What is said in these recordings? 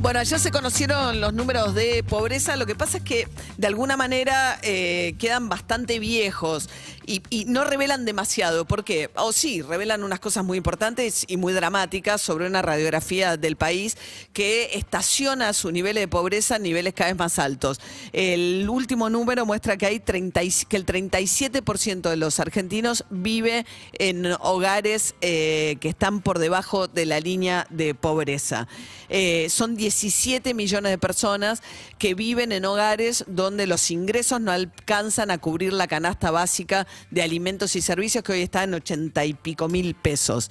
Bueno, ya se conocieron los números de pobreza. Lo que pasa es que de alguna manera eh, quedan bastante viejos y, no revelan demasiado. ¿Por qué? O sí, revelan unas cosas muy importantes y muy dramáticas sobre una radiografía del país que estaciona su nivel de pobreza a niveles cada vez más altos. El último número muestra que hay 30 y- que el 37% de los argentinos vive en hogares eh, que están por debajo de la línea de pobreza. Eh, son 17 millones de personas que viven en hogares donde los ingresos no alcanzan a cubrir la canasta básica de alimentos y servicios que hoy está en 80 y pico mil pesos.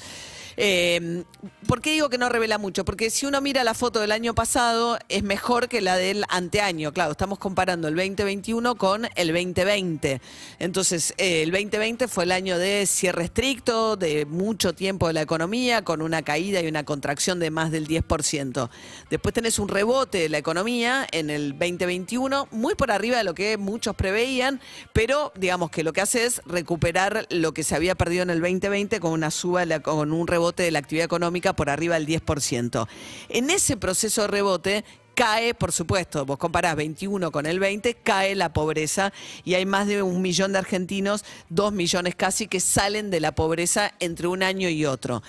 Eh, ¿Por qué digo que no revela mucho? Porque si uno mira la foto del año pasado, es mejor que la del anteaño. Claro, estamos comparando el 2021 con el 2020. Entonces, eh, el 2020 fue el año de cierre estricto, de mucho tiempo de la economía, con una caída y una contracción de más del 10%. Después tenés un rebote de la economía en el 2021, muy por arriba de lo que muchos preveían, pero digamos que lo que hace es recuperar lo que se había perdido en el 2020 con una suba, con un rebote de la actividad económica por arriba del 10%. En ese proceso de rebote cae, por supuesto, vos comparás 21 con el 20, cae la pobreza y hay más de un millón de argentinos, dos millones casi, que salen de la pobreza entre un año y otro.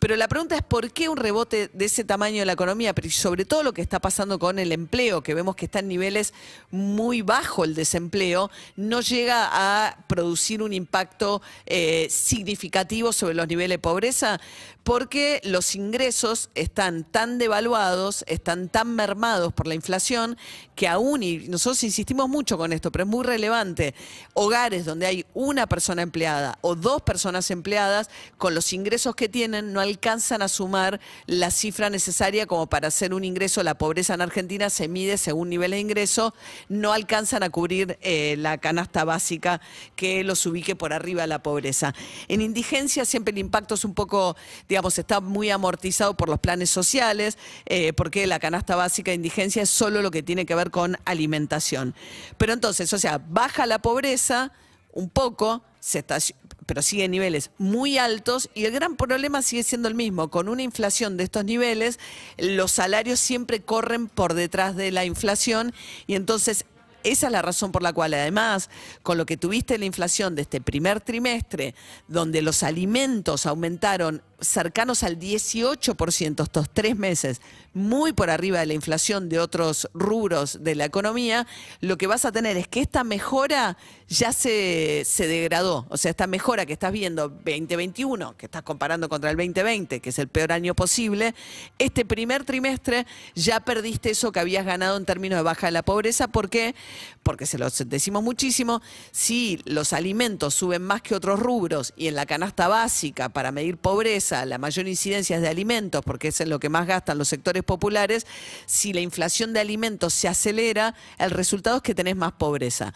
Pero la pregunta es por qué un rebote de ese tamaño de la economía, pero sobre todo lo que está pasando con el empleo, que vemos que está en niveles muy bajo el desempleo, no llega a producir un impacto eh, significativo sobre los niveles de pobreza, porque los ingresos están tan devaluados, están tan mermados por la inflación, que aún, y nosotros insistimos mucho con esto, pero es muy relevante, hogares donde hay una persona empleada o dos personas empleadas, con los ingresos que tienen, no alcanzan a sumar la cifra necesaria como para hacer un ingreso. La pobreza en Argentina se mide según nivel de ingreso, no alcanzan a cubrir eh, la canasta básica que los ubique por arriba de la pobreza. En indigencia siempre el impacto es un poco, digamos, está muy amortizado por los planes sociales, eh, porque la canasta básica indigencia es solo lo que tiene que ver con alimentación. Pero entonces, o sea, baja la pobreza un poco, se estaci- pero sigue en niveles muy altos y el gran problema sigue siendo el mismo. Con una inflación de estos niveles, los salarios siempre corren por detrás de la inflación y entonces esa es la razón por la cual, además, con lo que tuviste la inflación de este primer trimestre, donde los alimentos aumentaron cercanos al 18% estos tres meses, muy por arriba de la inflación de otros rubros de la economía, lo que vas a tener es que esta mejora ya se, se degradó. O sea, esta mejora que estás viendo 2021, que estás comparando contra el 2020, que es el peor año posible, este primer trimestre ya perdiste eso que habías ganado en términos de baja de la pobreza. ¿Por qué? Porque se los decimos muchísimo, si los alimentos suben más que otros rubros y en la canasta básica para medir pobreza la mayor incidencia es de alimentos, porque es lo que más gastan los sectores populares, si la inflación de alimentos se acelera, el resultado es que tenés más pobreza.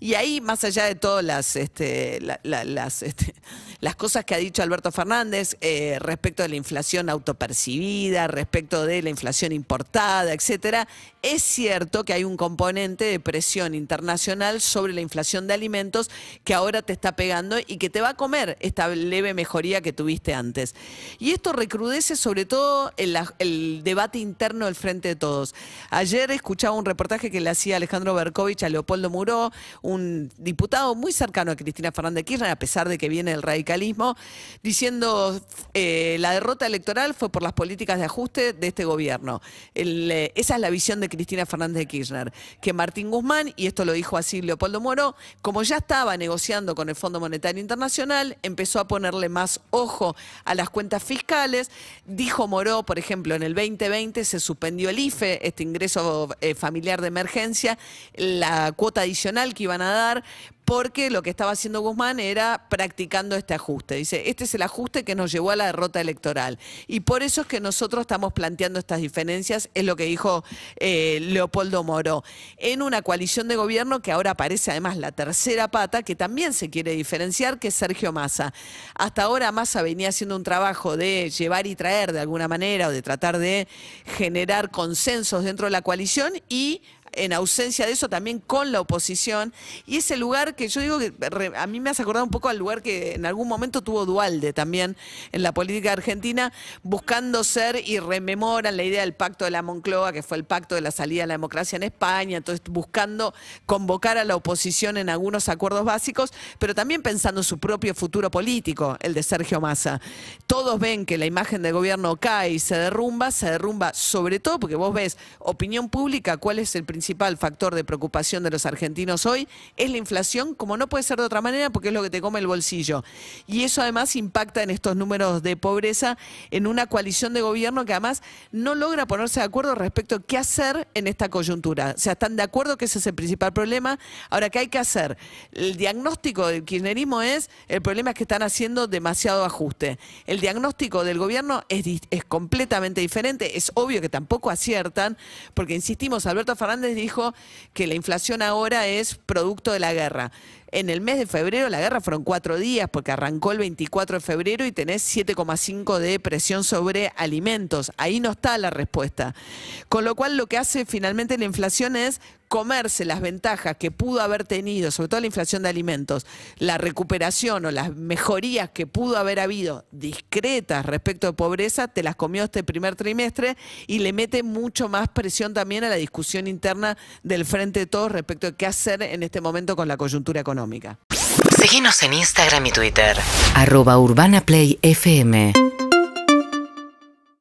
Y ahí, más allá de todas las, este, la- la- las, este, las cosas que ha dicho Alberto Fernández eh, respecto de la inflación autopercibida, respecto de la inflación importada, etcétera, es cierto que hay un componente de presión internacional sobre la inflación de alimentos que ahora te está pegando y que te va a comer esta leve mejoría que tuviste antes. Y esto recrudece sobre todo el, el debate interno del Frente de Todos. Ayer escuchaba un reportaje que le hacía Alejandro Berkovich a Leopoldo Muró, un diputado muy cercano a Cristina Fernández de Kirchner, a pesar de que viene del radicalismo, diciendo eh, la derrota electoral fue por las políticas de ajuste de este gobierno. Eh, esa es la visión de Cristina Fernández de Kirchner, que Martín Guzmán, y esto lo dijo así Leopoldo Moro, como ya estaba negociando con el Fondo Monetario Internacional, empezó a ponerle más ojo a las cuentas fiscales. Dijo Moró, por ejemplo, en el 2020 se suspendió el IFE, este ingreso eh, familiar de emergencia, la cuota adicional que iban a dar, porque lo que estaba haciendo Guzmán era practicando este ajuste. Dice, este es el ajuste que nos llevó a la derrota electoral. Y por eso es que nosotros estamos planteando estas diferencias, es lo que dijo eh, Leopoldo Moro, en una coalición de gobierno que ahora aparece además la tercera pata, que también se quiere diferenciar, que es Sergio Massa. Hasta ahora Massa venía haciendo un trabajo de llevar y traer de alguna manera, o de tratar de generar consensos dentro de la coalición y en ausencia de eso también con la oposición. Y ese lugar que yo digo que a mí me hace acordar un poco al lugar que en algún momento tuvo Dualde también en la política argentina, buscando ser y rememoran la idea del pacto de la Moncloa, que fue el pacto de la salida de la democracia en España, entonces buscando convocar a la oposición en algunos acuerdos básicos, pero también pensando en su propio futuro político, el de Sergio Massa. Todos ven que la imagen del gobierno cae y se derrumba, se derrumba sobre todo porque vos ves opinión pública, cuál es el principal factor de preocupación de los argentinos hoy, es la inflación, como no puede ser de otra manera, porque es lo que te come el bolsillo. Y eso además impacta en estos números de pobreza en una coalición de gobierno que además no logra ponerse de acuerdo respecto a qué hacer en esta coyuntura. O sea, están de acuerdo que ese es el principal problema. Ahora, ¿qué hay que hacer? El diagnóstico del kirchnerismo es, el problema es que están haciendo demasiado ajuste. El diagnóstico del gobierno es, es completamente diferente. Es obvio que tampoco aciertan, porque insistimos, Alberto Dijo que la inflación ahora es producto de la guerra. En el mes de febrero la guerra fueron cuatro días porque arrancó el 24 de febrero y tenés 7,5 de presión sobre alimentos. Ahí no está la respuesta. Con lo cual lo que hace finalmente la inflación es comerse las ventajas que pudo haber tenido, sobre todo la inflación de alimentos, la recuperación o las mejorías que pudo haber habido discretas respecto de pobreza, te las comió este primer trimestre y le mete mucho más presión también a la discusión interna del Frente de Todos respecto de qué hacer en este momento con la coyuntura económica. Síguenos en Instagram y Twitter. Arroba Urbana Play FM.